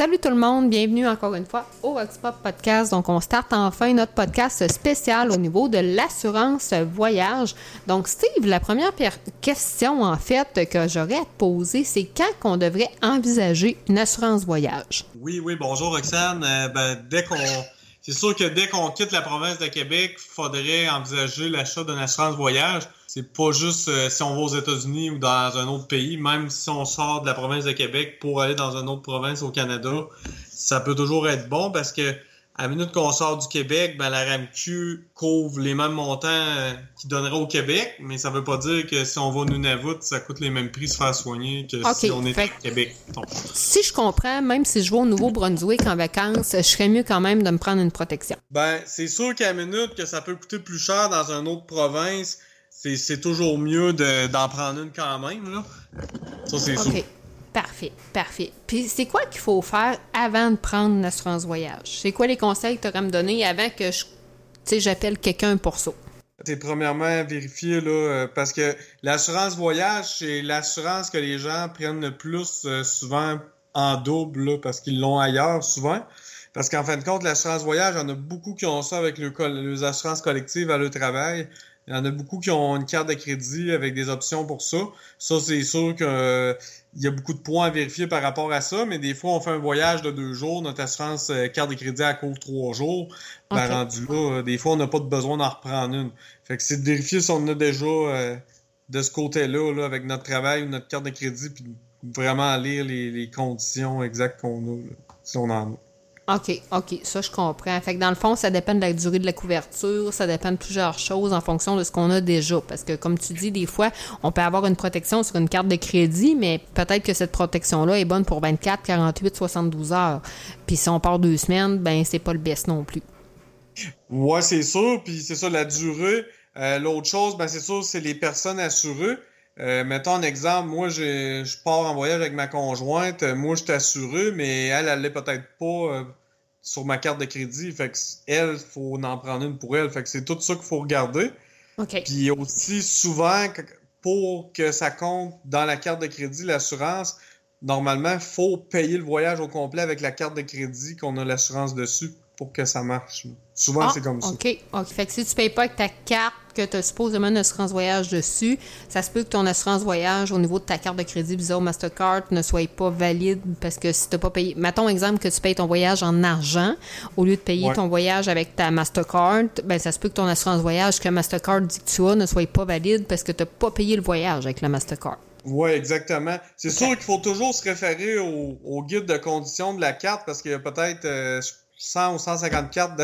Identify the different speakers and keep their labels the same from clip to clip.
Speaker 1: Salut tout le monde, bienvenue encore une fois au Rockspop Podcast. Donc, on starte enfin notre podcast spécial au niveau de l'assurance voyage. Donc, Steve, la première question en fait que j'aurais à te poser, c'est quand qu'on devrait envisager une assurance voyage?
Speaker 2: Oui, oui, bonjour Roxane. Euh, ben, dès qu'on c'est sûr que dès qu'on quitte la province de Québec, il faudrait envisager l'achat d'une assurance voyage. C'est pas juste euh, si on va aux États-Unis ou dans un autre pays, même si on sort de la province de Québec pour aller dans une autre province au Canada, ça peut toujours être bon parce que à la minute qu'on sort du Québec, ben, la RAMQ couvre les mêmes montants euh, qu'il donnerait au Québec, mais ça veut pas dire que si on va au Nunavut, ça coûte les mêmes prix se faire soigner que si on est au Québec.
Speaker 1: Si je comprends, même si je vais au Nouveau-Brunswick en vacances, je serais mieux quand même de me prendre une protection.
Speaker 2: Ben, c'est sûr qu'à la minute que ça peut coûter plus cher dans une autre province, c'est toujours mieux d'en prendre une quand même. Là. Ça, c'est sûr.
Speaker 1: Parfait, parfait. Puis c'est quoi qu'il faut faire avant de prendre une assurance voyage? C'est quoi les conseils que tu aurais à me donner avant que je j'appelle quelqu'un pour ça?
Speaker 2: C'est premièrement vérifier là, euh, parce que l'assurance voyage, c'est l'assurance que les gens prennent le plus euh, souvent en double parce qu'ils l'ont ailleurs souvent. Parce qu'en fin de compte, l'assurance voyage, il y en a beaucoup qui ont ça avec le, les assurances collectives à leur travail. Il y en a beaucoup qui ont une carte de crédit avec des options pour ça. Ça, c'est sûr qu'il euh, y a beaucoup de points à vérifier par rapport à ça, mais des fois, on fait un voyage de deux jours, notre assurance euh, carte de crédit à couvre trois jours. Ben, rendu là, euh, des fois, on n'a pas de besoin d'en reprendre une. Fait que c'est de vérifier si on a déjà de ce côté-là, là, avec notre travail ou notre carte de crédit, puis vraiment lire les, les conditions exactes qu'on a, si on en a.
Speaker 1: OK, OK, ça je comprends. Fait que dans le fond, ça dépend de la durée de la couverture, ça dépend de plusieurs choses en fonction de ce qu'on a déjà. Parce que comme tu dis, des fois, on peut avoir une protection sur une carte de crédit, mais peut-être que cette protection-là est bonne pour 24, 48, 72 heures. Puis si on part deux semaines, ben c'est pas le best non plus.
Speaker 2: Ouais, c'est sûr. Puis c'est ça, la durée. Euh, l'autre chose, ben c'est sûr, c'est les personnes assurées. Euh, mettons un exemple, moi je pars en voyage avec ma conjointe, moi je suis assuré, mais elle, elle l'est peut-être pas. Sur ma carte de crédit. Fait que elle, faut en prendre une pour elle. Fait que c'est tout ça qu'il faut regarder. Puis aussi, souvent, pour que ça compte dans la carte de crédit, l'assurance, normalement, il faut payer le voyage au complet avec la carte de crédit qu'on a l'assurance dessus pour que ça marche. Souvent, ah, c'est comme ça.
Speaker 1: OK. OK. Fait que si tu payes pas avec ta carte que tu as supposément une assurance voyage dessus, ça se peut que ton assurance voyage au niveau de ta carte de crédit Visa ou Mastercard ne soit pas valide parce que si tu pas payé. Mettons exemple que tu payes ton voyage en argent au lieu de payer ton voyage avec ta Mastercard, ben ça se peut que ton assurance voyage que Mastercard dit que tu as ne soit pas valide parce que tu n'as pas payé le voyage avec la Mastercard.
Speaker 2: Oui, exactement. C'est sûr qu'il faut toujours se référer au, guide de conditions de la carte parce qu'il y a peut-être euh, 100 ou 150 cartes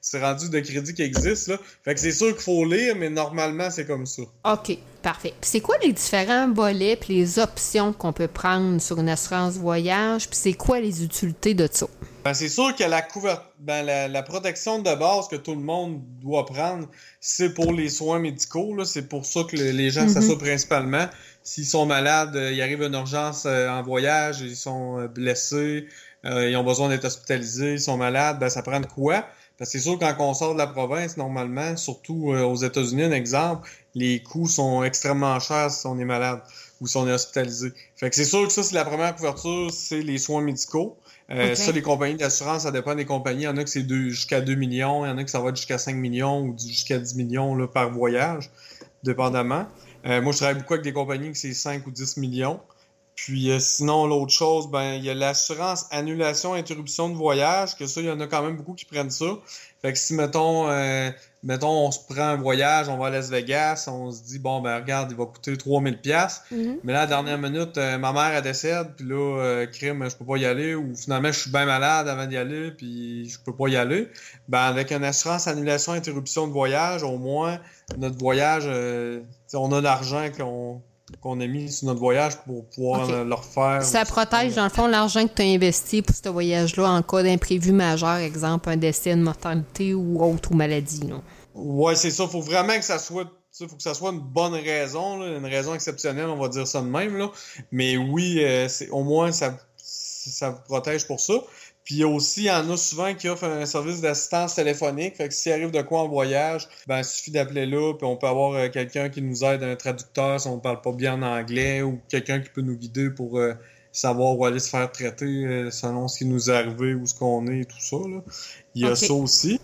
Speaker 2: c'est rendu de crédit qui existent. Là. Fait que c'est sûr qu'il faut lire, mais normalement, c'est comme ça.
Speaker 1: OK, parfait. c'est quoi les différents volets puis les options qu'on peut prendre sur une assurance voyage? Puis c'est quoi les utilités de ça?
Speaker 2: Ben, c'est sûr que la, ben, la, protection de base que tout le monde doit prendre, c'est pour les soins médicaux. C'est pour ça que les gens mm s'assoient principalement. S'ils sont malades, euh, ils arrivent en urgence euh, en voyage, ils sont euh, blessés, euh, ils ont besoin d'être hospitalisés, ils sont malades, ben ça prend de quoi? Parce que c'est sûr quand on sort de la province, normalement, surtout euh, aux États-Unis, un exemple, les coûts sont extrêmement chers si on est malade ou si on est hospitalisé. Fait que c'est sûr que ça, c'est la première couverture, c'est les soins médicaux. Euh, Ça, les compagnies d'assurance, ça dépend des compagnies. Il y en a que c'est jusqu'à 2 millions, il y en a que ça va jusqu'à 5 millions ou jusqu'à 10 millions là, par voyage, dépendamment. Euh, moi, je travaille beaucoup avec des compagnies que c'est 5 ou 10 millions. Puis euh, sinon, l'autre chose, ben il y a l'assurance annulation interruption de voyage, que ça, il y en a quand même beaucoup qui prennent ça. Fait que si mettons, euh, mettons, on se prend un voyage, on va à Las Vegas, on se dit bon ben regarde, il va coûter 3000 pièces. Mm-hmm. Mais là, à la dernière minute, euh, ma mère elle décède, puis là, crime, je peux pas y aller, ou finalement je suis bien malade avant d'y aller, puis je peux pas y aller. Ben avec une assurance annulation interruption de voyage, au moins notre voyage, on a l'argent qu'on qu'on a mis sur notre voyage pour pouvoir le refaire.
Speaker 1: Ça protège, dans le fond, l'argent que tu as investi pour ce voyage-là en cas d'imprévu majeur, exemple un décès, une mortalité ou autre ou maladie. Oui,
Speaker 2: Ouais, c'est ça. Il faut vraiment que ça soit. faut que ça soit une bonne raison, une raison exceptionnelle, on va dire ça de même. Là. Mais oui, euh, au moins ça, ça vous protège pour ça. Puis aussi, il y en a souvent qui offrent un service d'assistance téléphonique. Fait que s'il arrive de quoi en voyage, ben il suffit d'appeler là, puis on peut avoir euh, quelqu'un qui nous aide, un traducteur si on ne parle pas bien en anglais, ou quelqu'un qui peut nous guider pour euh, savoir où aller se faire traiter euh, selon ce qui nous est arrivé, où ce qu'on est, tout ça. Là. Il y a ça aussi.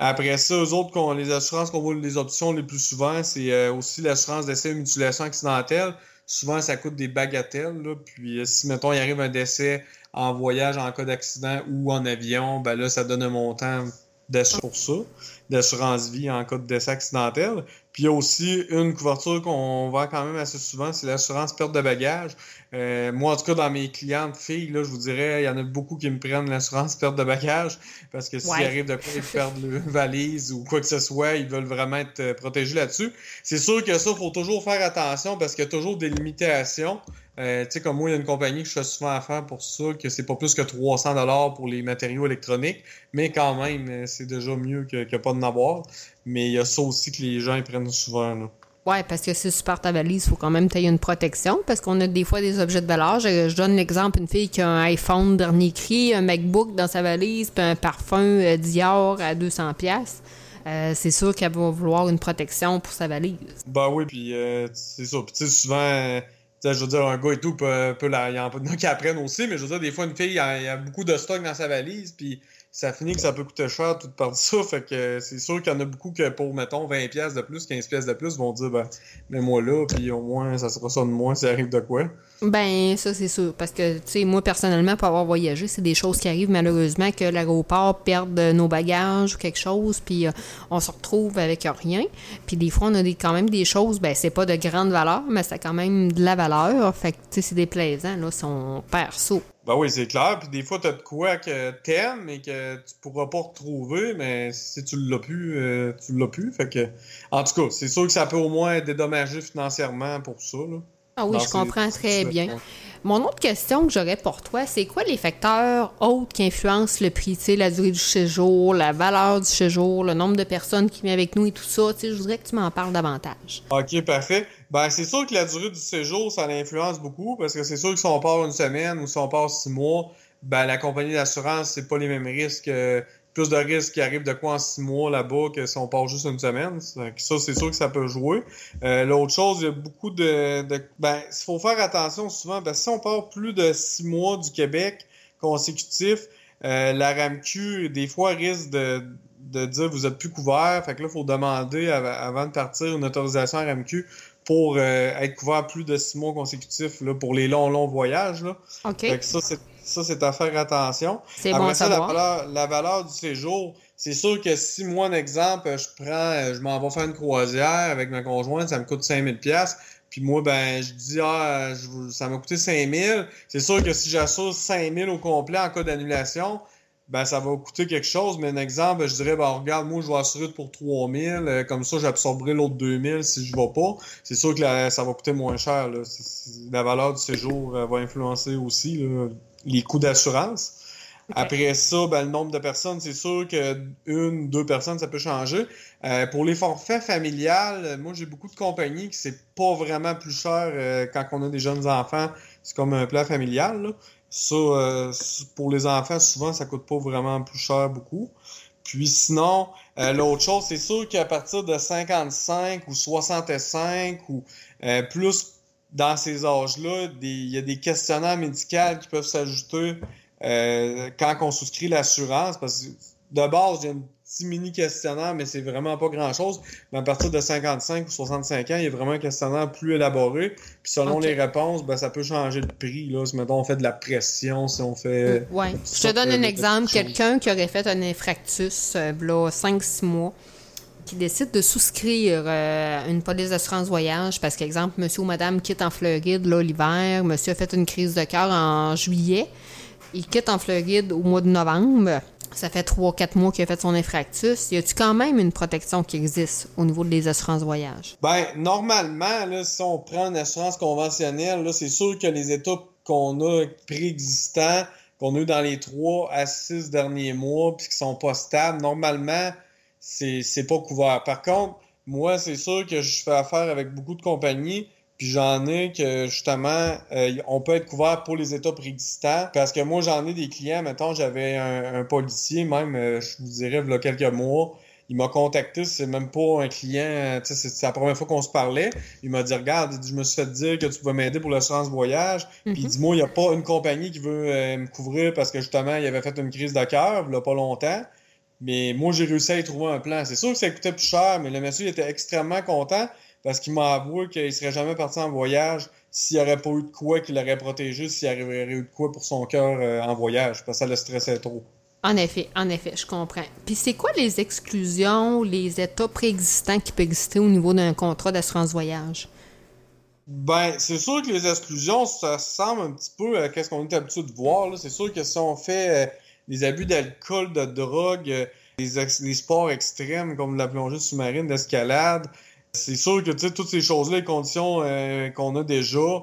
Speaker 2: Après ça, eux autres, les assurances qu'on voit les options les plus souvent, c'est aussi l'assurance d'essai et mutilation accidentelle. Souvent, ça coûte des bagatelles. Là. Puis si, mettons, il arrive un décès en voyage en cas d'accident ou en avion, ben là, ça donne un montant d'assurance pour ça, d'assurance vie en cas de décès accidentel. Puis il y a aussi une couverture qu'on vend quand même assez souvent, c'est l'assurance perte de bagages. Euh, moi, en tout cas, dans mes clientes filles, là, je vous dirais, il y en a beaucoup qui me prennent l'assurance perte de bagages parce que s'il arrive de quoi ils perdent leur valise ou quoi que ce soit, ils veulent vraiment être euh, protégés là-dessus. C'est sûr que ça, il faut toujours faire attention parce qu'il y a toujours des limitations. Euh, tu sais, comme moi, il y a une compagnie que je fais souvent affaire pour ça, que c'est pas plus que 300 dollars pour les matériaux électroniques, mais quand même, euh, c'est déjà mieux que, que pas de n'avoir. Mais il y a ça aussi que les gens ils prennent souvent. Là.
Speaker 1: Ouais, parce que si tu pars ta valise, il faut quand même tailler une protection, parce qu'on a des fois des objets de valeur. Je, donne l'exemple, une fille qui a un iPhone dernier cri, un MacBook dans sa valise, puis un parfum euh, Dior à 200 pièces. c'est sûr qu'elle va vouloir une protection pour sa valise.
Speaker 2: Ben oui, puis c'est ça. Puis tu sais, souvent je veux dire, un gars et tout peut, peut la, il y en a qui apprennent aussi, mais je veux dire, des fois, une fille, il y a, beaucoup de stock dans sa valise, puis ça finit que ça peut coûter cher tout par ça. Fait que c'est sûr qu'il y en a beaucoup que pour, mettons, 20 pièces de plus, 15 pièces de plus, vont dire, ben, mets-moi là, puis au moins, ça sera ça de moins s'il arrive de quoi.
Speaker 1: Ben, ça, c'est sûr. Parce que, tu sais, moi, personnellement, pour avoir voyagé, c'est des choses qui arrivent malheureusement que l'aéroport perde nos bagages ou quelque chose, puis euh, on se retrouve avec rien. Puis des fois, on a des, quand même des choses, ben, c'est pas de grande valeur, mais c'est quand même de la valeur. Fait que, tu sais, c'est déplaisant, là, si on perd ça.
Speaker 2: Ben oui, c'est clair. Puis des fois, t'as de quoi que t'aimes et que tu pourras pas retrouver, mais si tu l'as plus, euh, tu l'as plus. Fait que, en tout cas, c'est sûr que ça peut au moins dédommager financièrement pour ça. Là.
Speaker 1: Ah oui, je comprends très bien. Mon autre question que j'aurais pour toi, c'est quoi les facteurs autres qui influencent le prix? La durée du séjour, la valeur du séjour, le nombre de personnes qui viennent avec nous et tout ça? Je voudrais que tu m'en parles davantage.
Speaker 2: OK, parfait. Ben, c'est sûr que la durée du séjour, ça l'influence beaucoup parce que c'est sûr que si on part une semaine ou si on part six mois, ben, la compagnie d'assurance, c'est pas les mêmes risques plus de risques qui arrivent de quoi en six mois là-bas que si on part juste une semaine. Ça, c'est sûr que ça peut jouer. Euh, l'autre chose, il y a beaucoup de. ben, il faut faire attention souvent. Ben, si on part plus de six mois du Québec consécutifs, euh, la RAMQ, des fois, risque de, de dire vous êtes plus couvert. Fait que là, il faut demander avant de partir une autorisation à RAMQ pour euh, être couvert plus de six mois consécutifs là, pour les longs, longs voyages. Là. Fait que ça, c'est ça, c'est à faire attention.
Speaker 1: C'est bon ça,
Speaker 2: la valeur, la valeur du séjour, c'est sûr que si moi, un exemple, je prends, je m'en vais faire une croisière avec ma conjointe, ça me coûte 5000 pièces. Puis moi, ben, je dis, ah, ça m'a coûté 5000. C'est sûr que si j'assure 5000 au complet en cas d'annulation, ben, ça va coûter quelque chose. Mais un exemple, je dirais, ben, regarde, moi, je vais assurer pour 3000. Euh, comme ça, j'absorberai l'autre 2000 si je vais pas. C'est sûr que ça va coûter moins cher. Là. la valeur du séjour euh, va influencer aussi. Là les coûts d'assurance. Après ça, ben, le nombre de personnes, c'est sûr que une, deux personnes, ça peut changer. Euh, pour les forfaits familiales, moi j'ai beaucoup de compagnies qui c'est pas vraiment plus cher euh, quand on a des jeunes enfants. C'est comme un plat familial. Ça, euh, pour les enfants, souvent, ça coûte pas vraiment plus cher beaucoup. Puis sinon, l'autre chose, c'est sûr qu'à partir de 55 ou 65 ou plus dans ces âges-là, il y a des questionnaires médicaux qui peuvent s'ajouter euh, quand on souscrit l'assurance, parce que de base, il y a un petit mini questionnaire, mais c'est vraiment pas grand-chose. Mais à partir de 55 ou 65 ans, il y a vraiment un questionnaire plus élaboré. Puis selon les réponses, ben, ça peut changer de prix. Là. Si mettons, on fait de la pression, si on fait...
Speaker 1: Ouais. Je te donne un exemple. Quelqu'un qui aurait fait un infractus, euh, là, 5-6 mois, qui décide de souscrire euh, une police d'assurance voyage parce qu'exemple, monsieur ou madame quitte en Floride l'hiver, monsieur a fait une crise de cœur en juillet, il quitte en Floride au mois de novembre. Ça fait 3-4 mois qu'il a fait son infractus. Y a-tu quand même une protection qui existe au niveau des assurances voyage?
Speaker 2: Ben, normalement, là, si on prend une assurance conventionnelle, là, c'est sûr que les étapes qu'on a préexistants, qu'on a eu dans les 3 à 6 derniers mois, puis qui sont pas stables, normalement, c'est pas couvert. Par contre, moi, c'est sûr que je fais affaire avec beaucoup de compagnies, puis j'en ai que justement, euh, on peut être couvert pour les états préexistants. Parce que moi, j'en ai des clients, mettons, j'avais un, policier, même, euh, je vous dirais, il y a quelques mois, il m'a contacté, c'est même pas un client, c'est la première fois qu'on se parlait. Il m'a dit Regarde, je me suis fait dire que tu pouvais m'aider pour l'assurance voyage. Puis il mhm. dit Moi, il n'y a pas une compagnie qui veut euh, me couvrir parce que justement, il avait fait une crise de cœur, il n'y a pas longtemps. Mais moi, j'ai réussi à y trouver un plan. C'est sûr que ça coûtait plus cher, mais le monsieur était extrêmement content parce qu'il m'a avoué qu'il serait jamais parti en voyage s'il n'y aurait pas eu de quoi qu'il aurait protégé, s'il y aurait eu de quoi pour son cœur euh, en voyage, parce que ça le stressait trop.
Speaker 1: En effet, en effet, je comprends. Puis c'est quoi les exclusions, les états préexistants qui peuvent exister au niveau d'un contrat d'assurance voyage?
Speaker 2: Ben, c'est sûr que les exclusions, ça ressemble un petit peu à ce qu'on est habitué de voir. C'est sûr que si on fait euh, des abus d'alcool, de drogue, euh, des, sports extrêmes comme la plongée sous-marine, l'escalade, c'est sûr que toutes ces choses-là, les conditions euh, qu'on a déjà,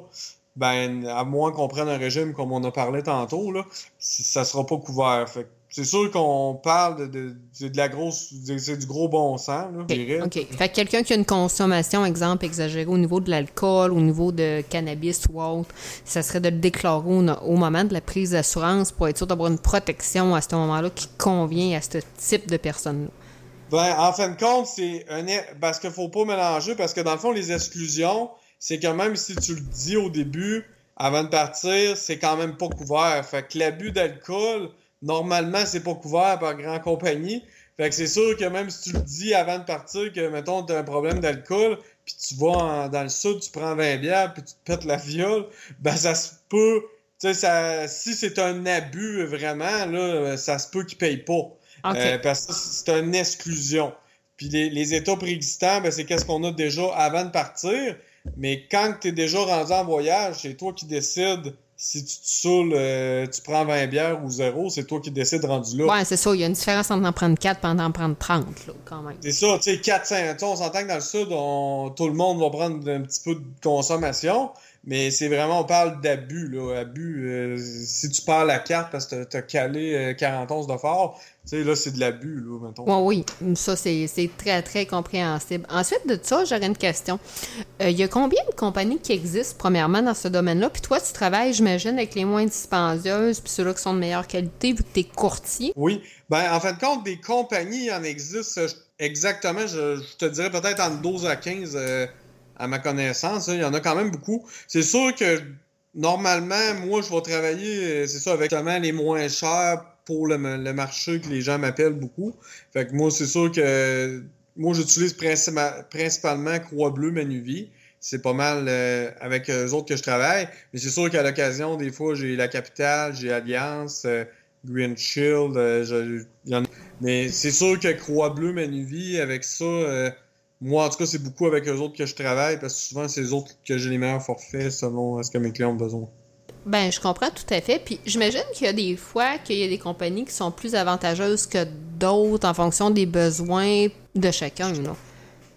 Speaker 2: ben, à moins qu'on prenne un régime comme on a parlé tantôt, là, ça sera pas couvert. Fait c'est sûr qu'on parle de, de, la grosse, c'est du gros bon sens, là,
Speaker 1: je OK. Fait que quelqu'un qui a une consommation, exemple, exagérée au niveau de l'alcool, au niveau de cannabis ou autre, ça serait de le déclarer au, moment de la prise d'assurance pour être sûr d'avoir une protection à ce moment-là qui convient à ce type de personne-là.
Speaker 2: Ben, en fin de compte, c'est un. Parce qu'il faut pas mélanger, parce que dans le fond, les exclusions, c'est que même si tu le dis au début, avant de partir, c'est quand même pas couvert. Fait que l'abus d'alcool normalement, c'est pas couvert par grand compagnie. Fait que c'est sûr que même si tu le dis avant de partir que, mettons, tu as un problème d'alcool, puis tu vas dans le sud, tu prends 20 bières, puis tu te pètes la viole, ben ça se peut. Tu sais, ça, si c'est un abus vraiment, là, ça se peut qu'il paye pas. Euh, parce que c'est une exclusion. Puis les, les états préexistants, ben, c'est qu'est-ce qu'on a déjà avant de partir. Mais quand tu es déjà rendu en voyage, c'est toi qui décides si tu te saoules, euh, tu prends 20 bières ou zéro, c'est toi qui décides rendu là.
Speaker 1: Ouais, c'est ça. Il y a une différence entre en prendre 4 et en prendre 30, là, quand même.
Speaker 2: C'est ça, tu sais, 4, 5. On s'entend que dans le sud, tout le monde va prendre un petit peu de consommation, mais c'est vraiment, on parle d'abus, là. Abus, euh, si tu parles la carte parce que t'as calé 40 euh, onces de fort, sais, là, c'est de l'abus, là,
Speaker 1: mettons. oui, ça, c'est très, très compréhensible. Ensuite de ça, j'aurais une question. Il euh, y a combien de compagnies qui existent, premièrement, dans ce domaine-là? Puis toi, tu travailles, j'imagine, avec les moins dispendieuses, puis ceux-là qui sont de meilleure qualité, vu que tu es courtier.
Speaker 2: Oui. Ben, en fin de compte, des compagnies, il en existe exactement, je, te dirais peut-être entre 12 à 15 euh, à ma connaissance. Il y en a quand même beaucoup. C'est sûr que normalement, moi, je vais travailler, euh, c'est ça, avec les moins chers pour le, marché que les gens m'appellent beaucoup. Fait que moi, c'est sûr que moi, j'utilise principalement Croix Bleue Manuvie. C'est pas mal euh, avec eux autres que je travaille. Mais c'est sûr qu'à l'occasion, des fois, j'ai La Capitale, j'ai Alliance, euh, Green Shield. Euh, mais c'est sûr que Croix Bleue Manuvie, avec ça, moi, en tout cas, c'est beaucoup avec eux autres que je travaille parce que souvent, c'est eux autres que j'ai les meilleurs forfaits selon ce que mes clients ont besoin.
Speaker 1: Ben, je comprends tout à fait. Puis j'imagine qu'il y a des fois qu'il y a des compagnies qui sont plus avantageuses que d'autres en fonction des besoins de chacun, là.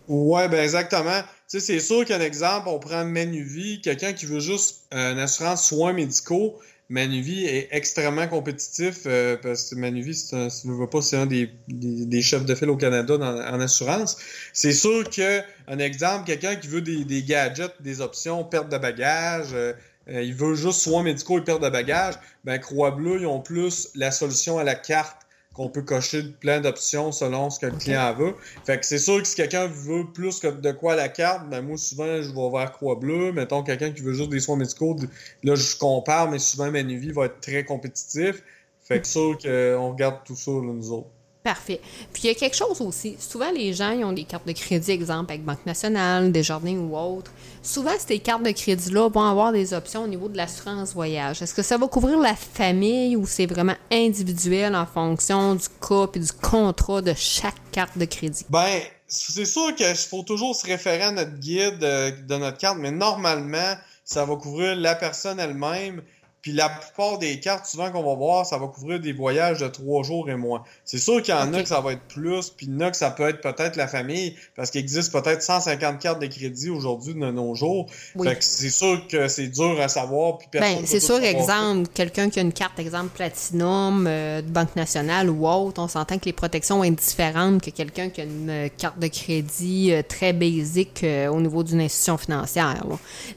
Speaker 2: Ouais, ben exactement. Tu sais, c'est sûr qu'un exemple, on prend Manuvie, quelqu'un qui veut juste une assurance soins médicaux. Manuvie est extrêmement compétitif euh, parce que Manuvie, c'est un, si veux pas, c'est un des, des, chefs de file au Canada en assurance. C'est sûr que un exemple, quelqu'un qui veut des, des, gadgets, des options, perte de bagages, euh, euh, il veut juste soins médicaux et perte de bagages, ben Croix-Bleu, ils ont plus la solution à la carte qu'on peut cocher plein d'options selon ce que le client veut. Fait que c'est sûr que si quelqu'un veut plus que de quoi à la carte, ben moi souvent je vais vers Croix-Bleu. Mettons quelqu'un qui veut juste des soins médicaux, là je compare, mais souvent Manuvie va être très compétitif. Fait que sûr qu'on regarde tout ça là, nous autres.
Speaker 1: Parfait. Puis il y a quelque chose aussi. Souvent, les gens, ils ont des cartes de crédit, exemple, avec Banque Nationale, Desjardins ou autre. Souvent, ces cartes de crédit-là vont avoir des options au niveau de l'assurance voyage. Est-ce que ça va couvrir la famille ou c'est vraiment individuel en fonction du cas et du contrat de chaque carte de crédit?
Speaker 2: Ben, c'est sûr qu'il faut toujours se référer à notre guide euh, de notre carte, mais normalement, ça va couvrir la personne elle-même puis la plupart des cartes, souvent qu'on va voir, ça va couvrir des voyages de trois jours et moins. C'est sûr qu'il y en a que ça va être plus, puis il y en a que ça peut être peut-être la famille, parce qu'il existe peut-être 150 cartes de crédit aujourd'hui de nos jours. Fait que c'est sûr que c'est dur à savoir. Puis
Speaker 1: ben, c'est sûr, exemple, quelqu'un qui a une carte, exemple, Platinum, euh, de Banque Nationale ou autre, on s'entend que les protections vont être différentes que quelqu'un qui a une euh, carte de crédit euh, très basique au niveau d'une institution financière.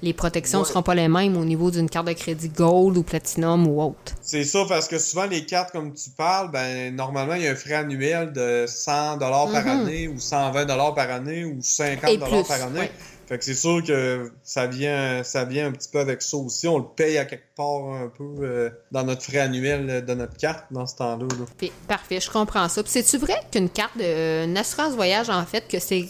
Speaker 1: Les protections ne seront pas les mêmes au niveau d'une carte de crédit Gold gold ou platinum ou autre.
Speaker 2: C'est ça, parce que souvent, les cartes, comme tu parles, ben, normalement, il y a un frais annuel de 100 par
Speaker 1: Mhm.
Speaker 2: année ou 120 par année ou 50
Speaker 1: Et plus,
Speaker 2: par année.
Speaker 1: ouais.
Speaker 2: Fait que c'est sûr que ça vient, ça vient un petit peu avec ça aussi. On le paye à quelque part un peu euh, dans notre frais annuel de notre carte dans ce temps-là.
Speaker 1: parfait, je comprends ça. C'est-tu vrai qu'une carte, de, une assurance voyage, en fait, que c'est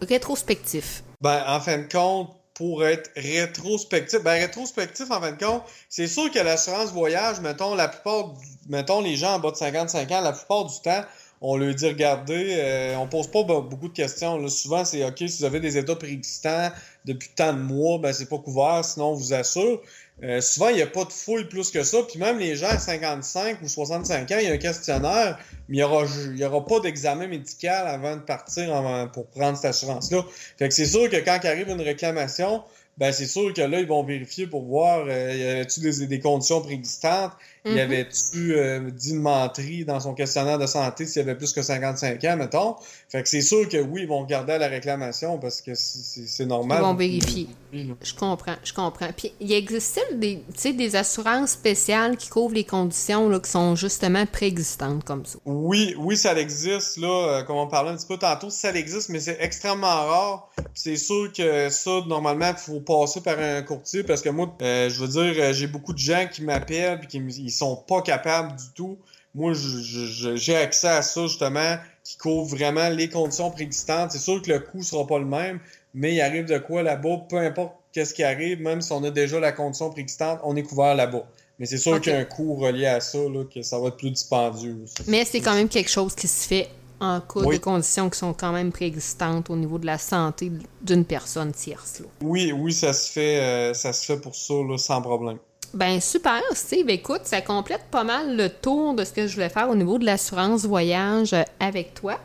Speaker 1: rétrospectif?
Speaker 2: Ben, en fin de compte, pour être rétrospectif, ben, rétrospectif, en fin de compte, c'est sûr que l'assurance voyage, mettons, la plupart, mettons, les gens en bas de 55 ans, la plupart du temps, on leur dit, regardez, euh, on pose pas be- beaucoup de questions. Là. Souvent, c'est OK, si vous avez des états préexistants depuis tant de mois, ben, c'est pas couvert, sinon on vous assure. Euh, souvent, il n'y a pas de fouille plus que ça. Puis même les gens à 55 ou 65 ans, il y a un questionnaire, mais il n'y aura, y aura pas d'examen médical avant de partir pour prendre cette assurance-là. Fait que c'est sûr que quand arrive une réclamation, ben c'est sûr que là, ils vont vérifier pour voir euh, y avait-tu des, des conditions préexistantes,
Speaker 1: Mhm.
Speaker 2: y avait-tu euh, dit une menterie dans son questionnaire de santé s'il avait plus que 55 ans, mettons? Fait que c'est sûr que oui, ils vont regarder à la réclamation parce que c'est- normal.
Speaker 1: Ils vont vérifier. Je comprends, je comprends. Puis, il existe-t-il des, des assurances spéciales qui couvrent les conditions là, qui sont justement préexistantes comme ça?
Speaker 2: Oui, oui, ça existe, là, euh, comme on parlait un petit peu tantôt, ça existe, mais c'est extrêmement rare. Puis C'est sûr que ça, normalement, il faut passer par un courtier parce que moi, euh, je veux dire, j'ai beaucoup de gens qui m'appellent puis qui me- ils sont pas capables du tout. Moi, j'ai accès à ça, justement, qui couvre vraiment les conditions préexistantes. C'est sûr que le coût sera pas le même, mais il arrive de quoi là-bas, peu importe qu'est-ce qui arrive, même si on a déjà la condition préexistante, on est couvert là-bas. Mais c'est sûr qu'il y a un coût relié à ça, là, que ça va être plus dispendieux.
Speaker 1: Mais c'est quand même quelque chose qui se fait en cas
Speaker 2: Oui.
Speaker 1: de conditions qui sont quand même préexistantes au niveau de la santé d'une personne tierce. là.
Speaker 2: Oui, oui, ça se fait, euh, ça se fait pour ça, là, sans problème.
Speaker 1: Ben super, Steve. Écoute, ça complète pas mal le tour de ce que je voulais faire au niveau de l'assurance voyage euh, avec toi.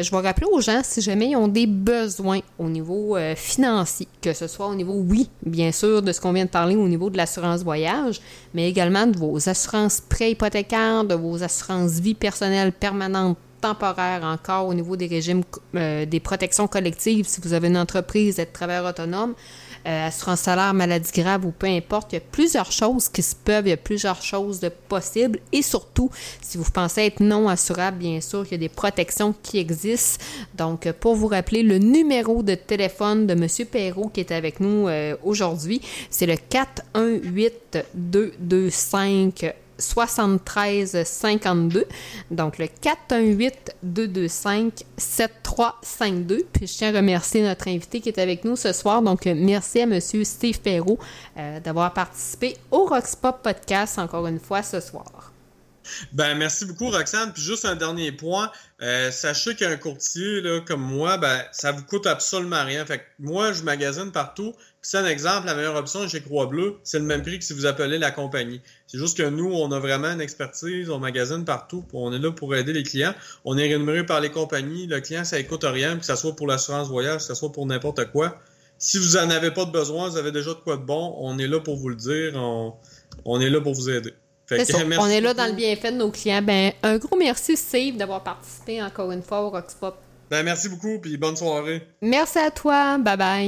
Speaker 1: Je vais rappeler aux gens si jamais ils ont des besoins au niveau euh, financier, que ce soit au niveau, oui, bien sûr, de ce qu'on vient de parler au niveau de l'assurance voyage, mais également de vos assurances prêts hypothécaires, de vos assurances vie personnelle permanente temporaire encore au niveau des régimes euh, des protections collectives si vous avez une entreprise, êtes travailleur autonome, euh, assurance salaire, maladie grave ou peu importe. Il y a plusieurs choses qui se peuvent, il y a plusieurs choses de possibles et surtout, si vous pensez être non assurable, bien sûr, il y a des protections qui existent. Donc, euh, pour vous rappeler, le numéro de téléphone de M. Perrault qui est avec nous euh, aujourd'hui, c'est le 418 225 73 52. Donc, le 418-225-7352. Puis, je tiens à remercier notre invité qui est avec nous ce soir. Donc, merci à Monsieur Steve Perrault euh, d'avoir participé au Rockspop Podcast encore une fois ce soir.
Speaker 2: Ben, merci beaucoup, Roxane. Puis juste un dernier point. Euh, sachez qu'un courtier là, comme moi, ben, ça vous coûte absolument rien. Fait que moi, je magasine partout. C'est un exemple, la meilleure option chez Croix-Bleu, c'est le même prix que si vous appelez la compagnie. C'est juste que nous, on a vraiment une expertise, on magasine partout, on est là pour aider les clients. On est rémunéré par les compagnies. Le client, ça coûte rien, que ce soit pour l'assurance voyage, que ce soit pour n'importe quoi. Si vous en avez pas de besoin, vous avez déjà de quoi de bon, on est là pour vous le dire. On, on est là pour vous aider. Fait que
Speaker 1: On est là
Speaker 2: beaucoup.
Speaker 1: dans le bienfait de nos clients. Ben, un gros merci, Steve, d'avoir participé encore une fois au Rockspop.
Speaker 2: Ben, merci beaucoup, puis bonne soirée.
Speaker 1: Merci à toi. Bye bye.